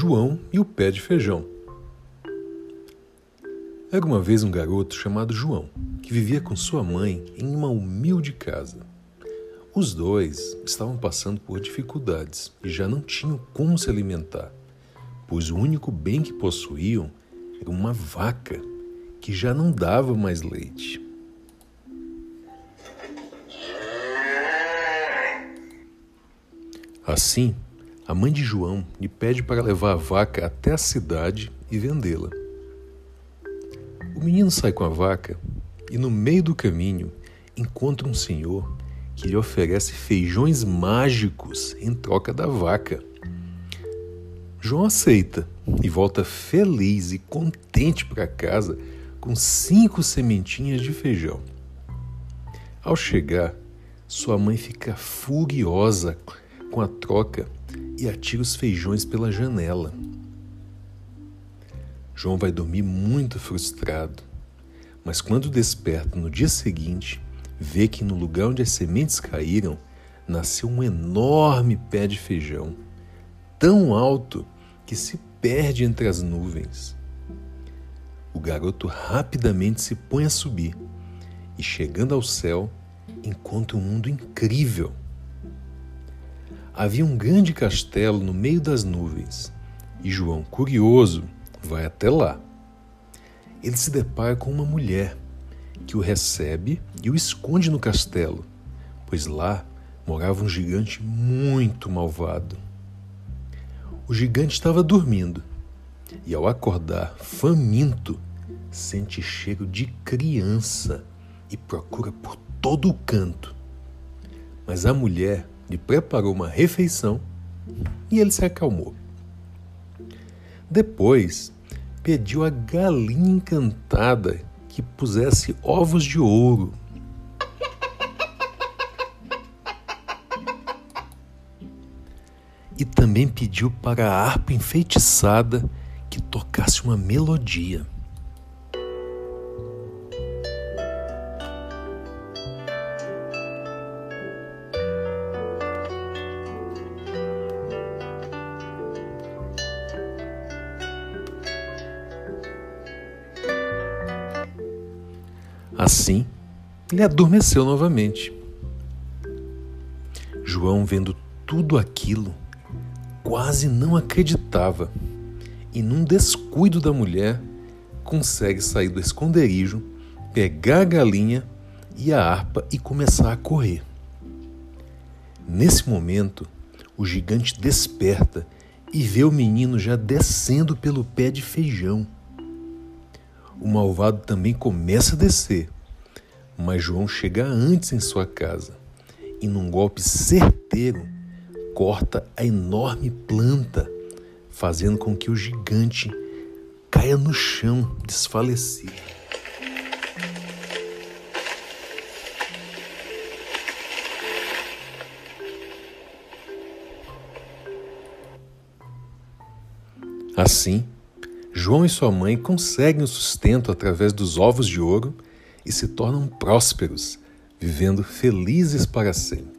João e o Pé de Feijão. Era uma vez um garoto chamado João, que vivia com sua mãe em uma humilde casa. Os dois estavam passando por dificuldades e já não tinham como se alimentar, pois o único bem que possuíam era uma vaca que já não dava mais leite. Assim, a mãe de João lhe pede para levar a vaca até a cidade e vendê-la. O menino sai com a vaca e, no meio do caminho, encontra um senhor que lhe oferece feijões mágicos em troca da vaca. João aceita e volta feliz e contente para casa com cinco sementinhas de feijão. Ao chegar, sua mãe fica furiosa com a troca e atira os feijões pela janela. João vai dormir muito frustrado, mas quando desperta no dia seguinte, vê que no lugar onde as sementes caíram nasceu um enorme pé de feijão, tão alto que se perde entre as nuvens. O garoto rapidamente se põe a subir e, chegando ao céu, encontra um mundo incrível havia um grande castelo no meio das nuvens e João, curioso, vai até lá. Ele se depara com uma mulher que o recebe e o esconde no castelo, pois lá morava um gigante muito malvado. O gigante estava dormindo e, ao acordar, faminto, sente cheiro de criança e procura por todo o canto. Mas a mulher lhe preparou uma refeição e ele se acalmou. Depois, pediu a galinha encantada que pusesse ovos de ouro. E também pediu para a harpa enfeitiçada que tocasse uma melodia. Assim, ele adormeceu novamente. João, vendo tudo aquilo, quase não acreditava e, num descuido da mulher, consegue sair do esconderijo, pegar a galinha e a harpa e começar a correr. Nesse momento, o gigante desperta e vê o menino já descendo pelo pé de feijão. O malvado também começa a descer, mas João chega antes em sua casa e, num golpe certeiro, corta a enorme planta, fazendo com que o gigante caia no chão desfalecido. Assim, João e sua mãe conseguem o sustento através dos ovos de ouro e se tornam prósperos, vivendo felizes para sempre.